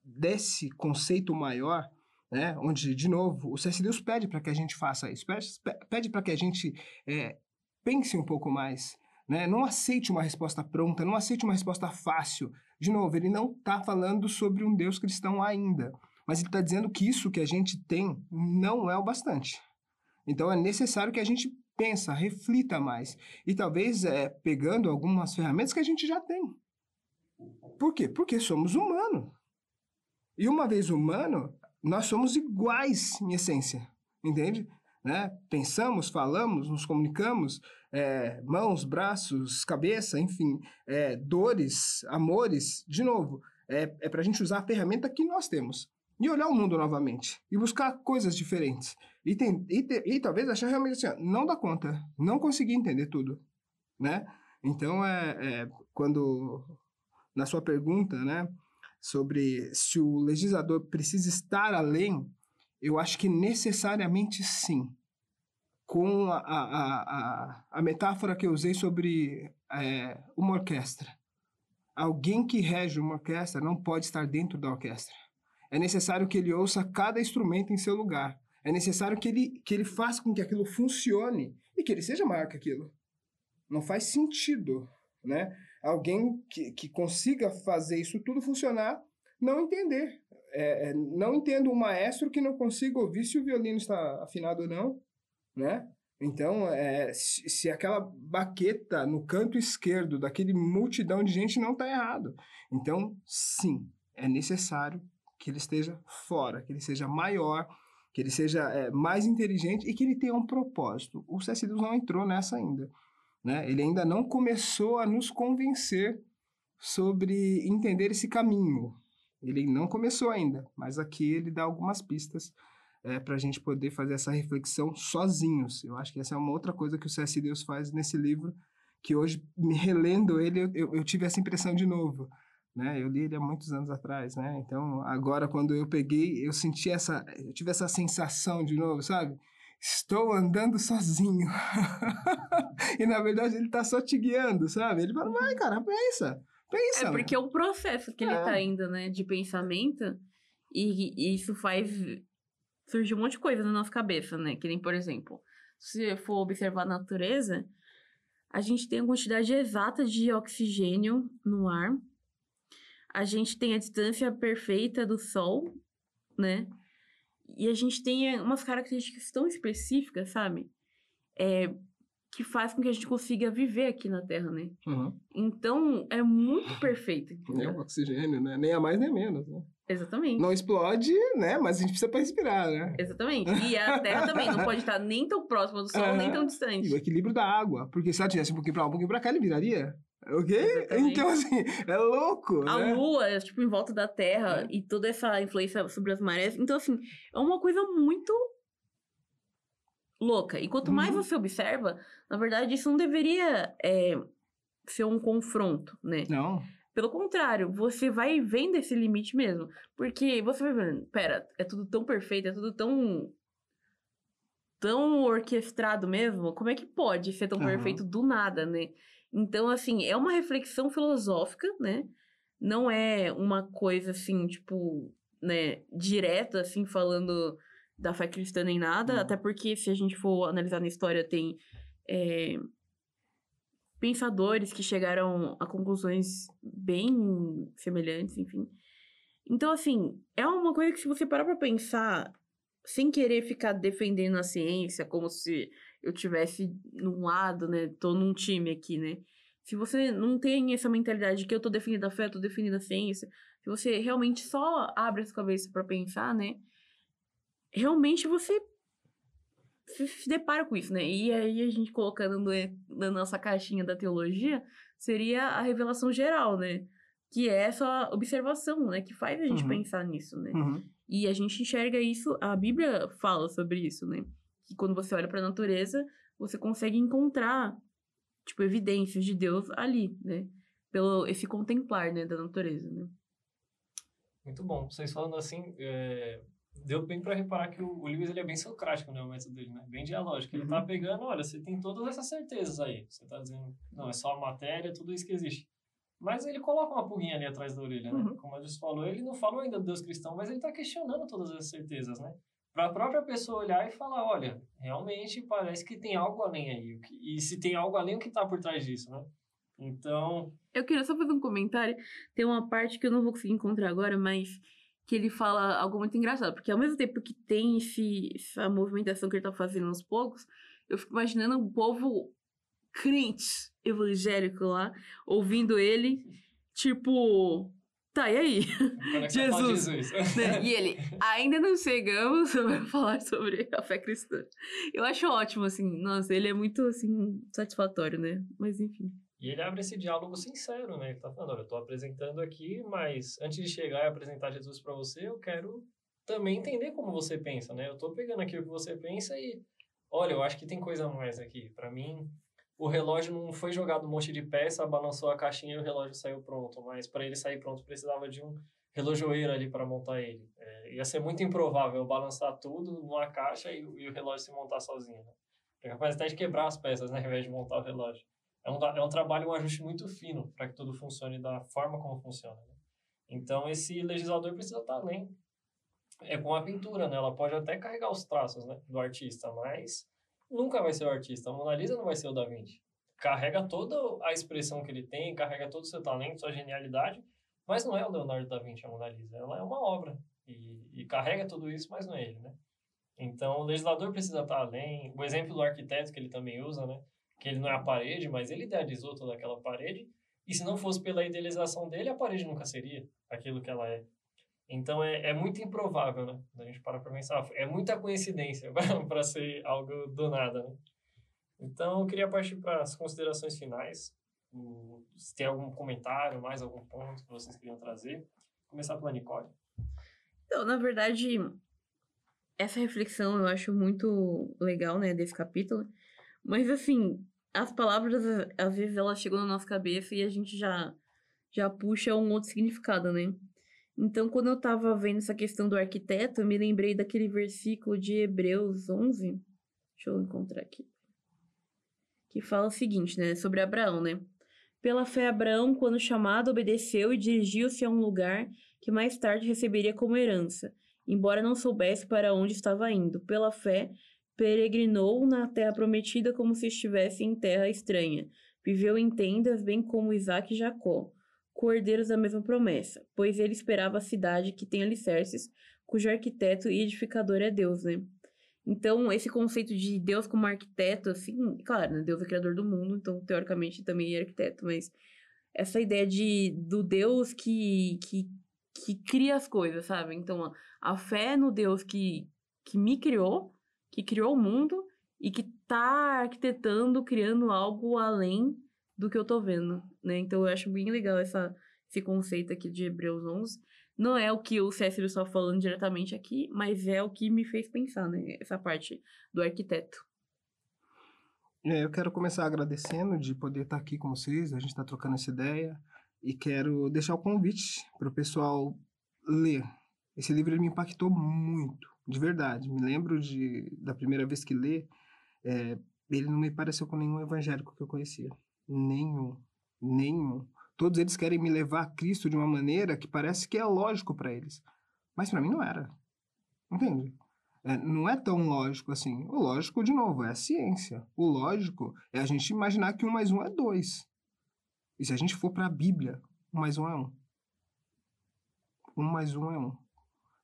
desse conceito maior, né, onde, de novo, o C.S. Lewis pede para que a gente faça isso, pede, pede para que a gente é, pense um pouco mais, né? não aceite uma resposta pronta, não aceite uma resposta fácil, de novo, ele não está falando sobre um Deus cristão ainda, mas ele está dizendo que isso que a gente tem não é o bastante. Então é necessário que a gente pensa, reflita mais e talvez é, pegando algumas ferramentas que a gente já tem. Por quê? Porque somos humanos. E uma vez humano, nós somos iguais em essência, entende? Né? Pensamos, falamos, nos comunicamos, é, mãos, braços, cabeça, enfim, é, dores, amores, de novo, é, é para a gente usar a ferramenta que nós temos e olhar o mundo novamente e buscar coisas diferentes e, tem, e, te, e talvez achar realmente assim, não dá conta, não consegui entender tudo, né? Então, é, é quando, na sua pergunta, né, sobre se o legislador precisa estar além, eu acho que necessariamente sim com a, a, a, a metáfora que eu usei sobre é, uma orquestra. Alguém que rege uma orquestra não pode estar dentro da orquestra. É necessário que ele ouça cada instrumento em seu lugar. É necessário que ele, que ele faça com que aquilo funcione e que ele seja maior que aquilo. Não faz sentido, né? Alguém que, que consiga fazer isso tudo funcionar não entender. É, é não entendo um maestro que não consiga ouvir se o violino está afinado ou não né? Então, é, se, se aquela baqueta no canto esquerdo daquele multidão de gente não está errado. Então, sim, é necessário que ele esteja fora, que ele seja maior, que ele seja é, mais inteligente e que ele tenha um propósito. O C.S. Lewis não entrou nessa ainda. Né? Ele ainda não começou a nos convencer sobre entender esse caminho. Ele não começou ainda, mas aqui ele dá algumas pistas é, para a gente poder fazer essa reflexão sozinhos. Eu acho que essa é uma outra coisa que o C.S. Deus faz nesse livro, que hoje, me relendo ele, eu, eu tive essa impressão de novo. Né? Eu li ele há muitos anos atrás, né? Então, agora, quando eu peguei, eu senti essa... Eu tive essa sensação de novo, sabe? Estou andando sozinho. e, na verdade, ele está só te guiando, sabe? Ele fala, vai, cara, pensa. Pensa. É porque o processo que ele está é. indo, né? De pensamento... E, e isso faz surge um monte de coisa na nossa cabeça, né? Que nem, por exemplo, se for observar a natureza, a gente tem a quantidade exata de oxigênio no ar, a gente tem a distância perfeita do Sol, né? E a gente tem umas características tão específicas, sabe? É, que faz com que a gente consiga viver aqui na Terra, né? Uhum. Então, é muito perfeito. É o oxigênio, né? Nem a mais nem a menos, né? Exatamente. Não explode, né? Mas a gente precisa para respirar, né? Exatamente. E a Terra também não pode estar nem tão próxima do Sol, uhum. nem tão distante. E o equilíbrio da água. Porque se ela tivesse um pouquinho para lá, um pouquinho para cá, ele viraria. Ok? Exatamente. Então, assim, é louco. A né? Lua é, tipo, em volta da Terra é. e toda essa influência sobre as marés. Então, assim, é uma coisa muito louca. E quanto mais uhum. você observa, na verdade, isso não deveria é, ser um confronto, né? Não. Pelo contrário, você vai vendo esse limite mesmo. Porque você vai vendo, pera, é tudo tão perfeito, é tudo tão. tão orquestrado mesmo. Como é que pode ser tão uhum. perfeito do nada, né? Então, assim, é uma reflexão filosófica, né? Não é uma coisa assim, tipo, né, direta, assim, falando da fé cristã nem nada, uhum. até porque se a gente for analisar na história, tem é, pensadores que chegaram a conclusões bem semelhantes, enfim. Então, assim, é uma coisa que se você parar pra pensar, sem querer ficar defendendo a ciência, como se eu tivesse num lado, né? Tô num time aqui, né? Se você não tem essa mentalidade de que eu tô defendendo a fé, eu tô defendendo a ciência, se você realmente só abre a sua cabeça para pensar, né? Realmente você se depara com isso, né? E aí a gente colocando na nossa caixinha da teologia, seria a revelação geral, né? Que é essa observação, né? Que faz a gente uhum. pensar nisso, né? Uhum. E a gente enxerga isso, a Bíblia fala sobre isso, né? Que quando você olha para a natureza, você consegue encontrar, tipo, evidências de Deus ali, né? Pelo esse contemplar, né, da natureza, né? Muito bom. Vocês falando assim, é, deu bem para reparar que o, o, Lewis ele é bem socrático, né, o método dele, né? Bem dialógico. Ele tá uhum. tá pegando, olha, você tem todas essas certezas aí. Você tá dizendo, não, é só a matéria, tudo isso que existe. Mas ele coloca uma pulguinha ali atrás da orelha, né? Uhum. Como a gente falou, ele não falou ainda do Deus cristão, mas ele tá questionando todas as certezas, né? Para a própria pessoa olhar e falar, olha, realmente parece que tem algo além aí. E se tem algo além, o que tá por trás disso, né? Então. Eu queria só fazer um comentário. Tem uma parte que eu não vou conseguir encontrar agora, mas que ele fala algo muito engraçado. Porque ao mesmo tempo que tem esse, essa movimentação que ele tá fazendo aos poucos, eu fico imaginando um povo crente evangélico lá, ouvindo ele, tipo. Tá, e aí? Jesus. Jesus. Né? E ele, ainda não chegamos a falar sobre a fé cristã. Eu acho ótimo, assim, nossa, ele é muito, assim, satisfatório, né? Mas enfim. E ele abre esse diálogo sincero, né? Ele tá falando, olha, eu tô apresentando aqui, mas antes de chegar e apresentar Jesus para você, eu quero também entender como você pensa, né? Eu tô pegando aqui o que você pensa e, olha, eu acho que tem coisa a mais aqui. Para mim, o relógio não foi jogado um monte de peça, balançou a caixinha e o relógio saiu pronto, mas para ele sair pronto precisava de um relojoeiro ali para montar ele. É, ia ser muito improvável balançar tudo numa caixa e, e o relógio se montar sozinho, né? É capaz até de quebrar as peças, né, ao invés de montar o relógio é um, é um trabalho, um ajuste muito fino para que tudo funcione da forma como funciona. Né? Então, esse legislador precisa estar além. É com a pintura, né? Ela pode até carregar os traços né, do artista, mas nunca vai ser o artista. A Mona Lisa não vai ser o Da Vinci. Carrega toda a expressão que ele tem, carrega todo o seu talento, sua genialidade, mas não é o Leonardo da Vinci a Mona Lisa. Ela é uma obra e, e carrega tudo isso, mas não é ele, né? Então, o legislador precisa estar além. O exemplo do arquiteto que ele também usa, né? que ele não é a parede, mas ele idealizou toda aquela parede, e se não fosse pela idealização dele, a parede nunca seria aquilo que ela é. Então é, é muito improvável, né? A gente para para pensar, é muita coincidência para ser algo do nada, né? Então eu queria partir para as considerações finais. Se tem algum comentário, mais algum ponto que vocês queriam trazer. Começar pela Nicole. Então, na verdade, essa reflexão eu acho muito legal, né, desse capítulo. Mas assim, as palavras, às vezes, elas chegam na nossa cabeça e a gente já, já puxa um outro significado, né? Então, quando eu tava vendo essa questão do arquiteto, eu me lembrei daquele versículo de Hebreus 11. Deixa eu encontrar aqui. Que fala o seguinte, né? Sobre Abraão, né? Pela fé, Abraão, quando chamado, obedeceu e dirigiu-se a um lugar que mais tarde receberia como herança, embora não soubesse para onde estava indo. Pela fé, peregrinou na terra prometida como se estivesse em terra estranha. Viveu em tendas, bem como Isaac e Jacó, cordeiros da mesma promessa, pois ele esperava a cidade que tem alicerces, cujo arquiteto e edificador é Deus, né? Então, esse conceito de Deus como arquiteto, assim, claro, né? Deus é criador do mundo, então, teoricamente, também é arquiteto, mas essa ideia de, do Deus que, que, que cria as coisas, sabe? Então, a, a fé no Deus que, que me criou que criou o mundo e que tá arquitetando, criando algo além do que eu tô vendo, né? Então eu acho bem legal essa, esse conceito aqui de Hebreus 11. Não é o que o Cécilio está falando diretamente aqui, mas é o que me fez pensar, né? Essa parte do arquiteto. É, eu quero começar agradecendo de poder estar aqui com vocês, a gente está trocando essa ideia, e quero deixar o convite para o pessoal ler. Esse livro me impactou muito de verdade. Me lembro de, da primeira vez que lê, é, ele não me pareceu com nenhum evangélico que eu conhecia. Nenhum. Nenhum. Todos eles querem me levar a Cristo de uma maneira que parece que é lógico para eles. Mas para mim não era. Entende? É, não é tão lógico assim. O lógico, de novo, é a ciência. O lógico é a gente imaginar que um mais um é dois. E se a gente for para a Bíblia, um mais um é um. Um mais um é um.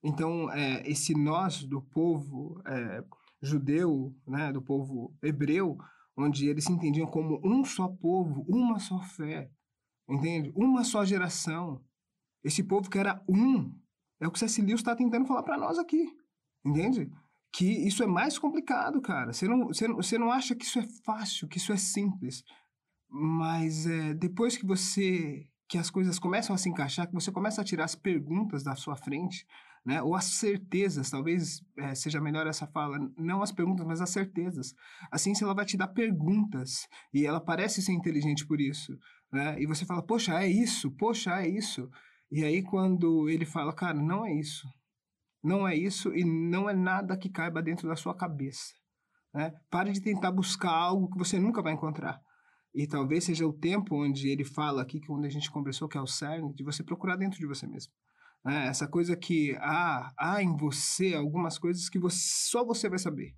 Então, é, esse nós do povo é, judeu, né, do povo hebreu, onde eles se entendiam como um só povo, uma só fé, entende? Uma só geração. Esse povo que era um, é o que C.S. Lewis está tentando falar para nós aqui, entende? Que isso é mais complicado, cara. Você não, você, não, você não acha que isso é fácil, que isso é simples. Mas é, depois que você que as coisas começam a se encaixar, que você começa a tirar as perguntas da sua frente, né? Ou as certezas, talvez é, seja melhor essa fala, não as perguntas, mas as certezas. A ciência ela vai te dar perguntas e ela parece ser inteligente por isso, né? E você fala, poxa, é isso, poxa, é isso. E aí quando ele fala, cara, não é isso, não é isso e não é nada que caiba dentro da sua cabeça, né? Pare de tentar buscar algo que você nunca vai encontrar. E talvez seja o tempo onde ele fala aqui, que onde a gente conversou, que é o cerne, de você procurar dentro de você mesmo. Né? Essa coisa que há, há em você algumas coisas que você, só você vai saber.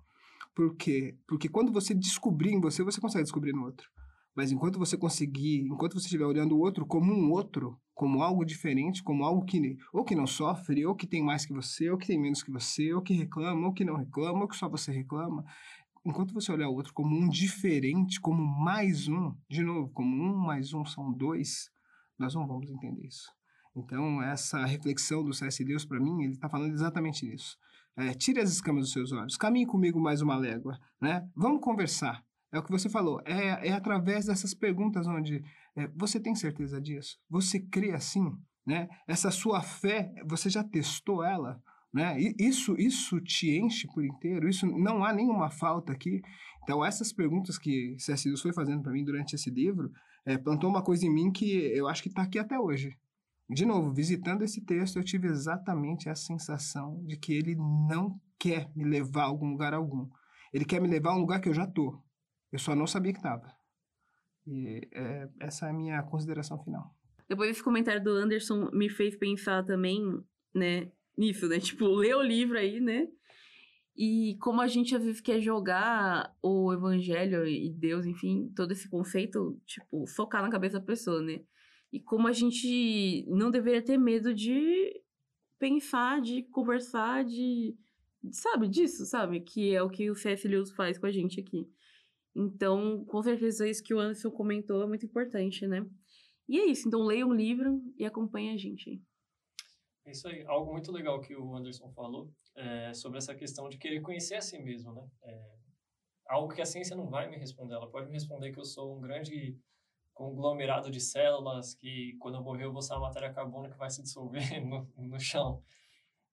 Por quê? Porque quando você descobrir em você, você consegue descobrir no outro. Mas enquanto você conseguir, enquanto você estiver olhando o outro como um outro, como algo diferente, como algo que ou que não sofre, ou que tem mais que você, ou que tem menos que você, ou que reclama, ou que não reclama, ou que só você reclama, enquanto você olhar o outro como um diferente, como mais um, de novo, como um mais um são dois, nós não vamos entender isso. Então, essa reflexão do C.S. Lewis, para mim, ele está falando exatamente nisso. É, tire as escamas dos seus olhos, caminhe comigo mais uma légua, né? Vamos conversar. É o que você falou, é, é através dessas perguntas onde é, você tem certeza disso? Você crê assim? Né? Essa sua fé, você já testou ela? Né? Isso, isso te enche por inteiro, isso não há nenhuma falta aqui. Então, essas perguntas que C.S. Lewis foi fazendo para mim durante esse livro, é, plantou uma coisa em mim que eu acho que está aqui até hoje. De novo, visitando esse texto, eu tive exatamente a sensação de que ele não quer me levar a algum lugar algum. Ele quer me levar a um lugar que eu já tô. Eu só não sabia que estava. E é, essa é a minha consideração final. Depois desse comentário do Anderson me fez pensar também, né, nisso, né? Tipo, ler o livro aí, né? E como a gente às vezes quer jogar o evangelho e Deus, enfim, todo esse conceito, tipo, focar na cabeça da pessoa, né? E como a gente não deveria ter medo de pensar, de conversar, de. Sabe, disso, sabe? Que é o que o C.S. Lewis faz com a gente aqui. Então, com certeza, isso que o Anderson comentou é muito importante, né? E é isso. Então, leia um livro e acompanhe a gente. É isso aí. Algo muito legal que o Anderson falou é sobre essa questão de querer conhecer a si mesmo, né? É algo que a ciência não vai me responder. Ela pode me responder que eu sou um grande conglomerado de células que, quando morrer, eu vou ser uma matéria carbônica que vai se dissolver no, no chão.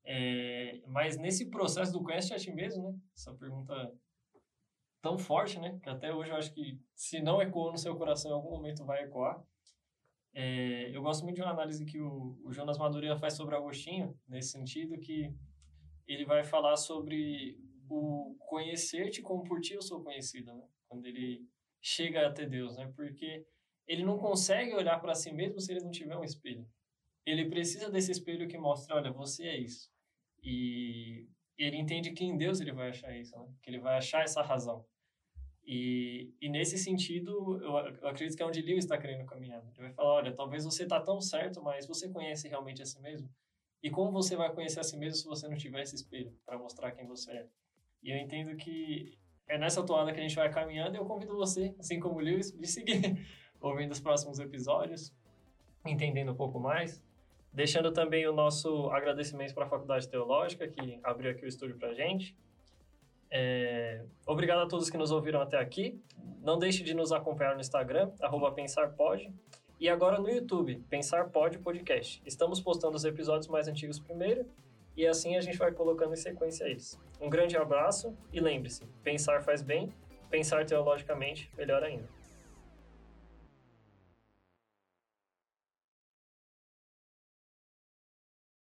É, mas nesse processo do conhece a ti mesmo, né? Essa pergunta tão forte, né? Que até hoje eu acho que, se não ecoou no seu coração, em algum momento vai ecoar. É, eu gosto muito de uma análise que o, o Jonas Madureira faz sobre Agostinho, nesse sentido que ele vai falar sobre o conhecer-te como por ti eu sou conhecido, né? Quando ele chega até Deus, né? Porque ele não consegue olhar para si mesmo se ele não tiver um espelho. Ele precisa desse espelho que mostra, olha, você é isso. E ele entende que em Deus ele vai achar isso, né? Que ele vai achar essa razão. E, e nesse sentido, eu, eu acredito que é onde Lewis está querendo caminhar. Ele vai falar, olha, talvez você está tão certo, mas você conhece realmente a si mesmo? E como você vai conhecer a si mesmo se você não tiver esse espelho para mostrar quem você é? E eu entendo que é nessa toada que a gente vai caminhando e eu convido você, assim como o Lewis, de seguir ouvindo os próximos episódios, entendendo um pouco mais. Deixando também o nosso agradecimento para a Faculdade Teológica, que abriu aqui o estúdio para a gente. É, obrigado a todos que nos ouviram até aqui. Não deixe de nos acompanhar no Instagram, PensarPod. E agora no YouTube, Pensar Pod Podcast. Estamos postando os episódios mais antigos primeiro e assim a gente vai colocando em sequência eles. Um grande abraço e lembre-se: pensar faz bem, pensar teologicamente melhor ainda.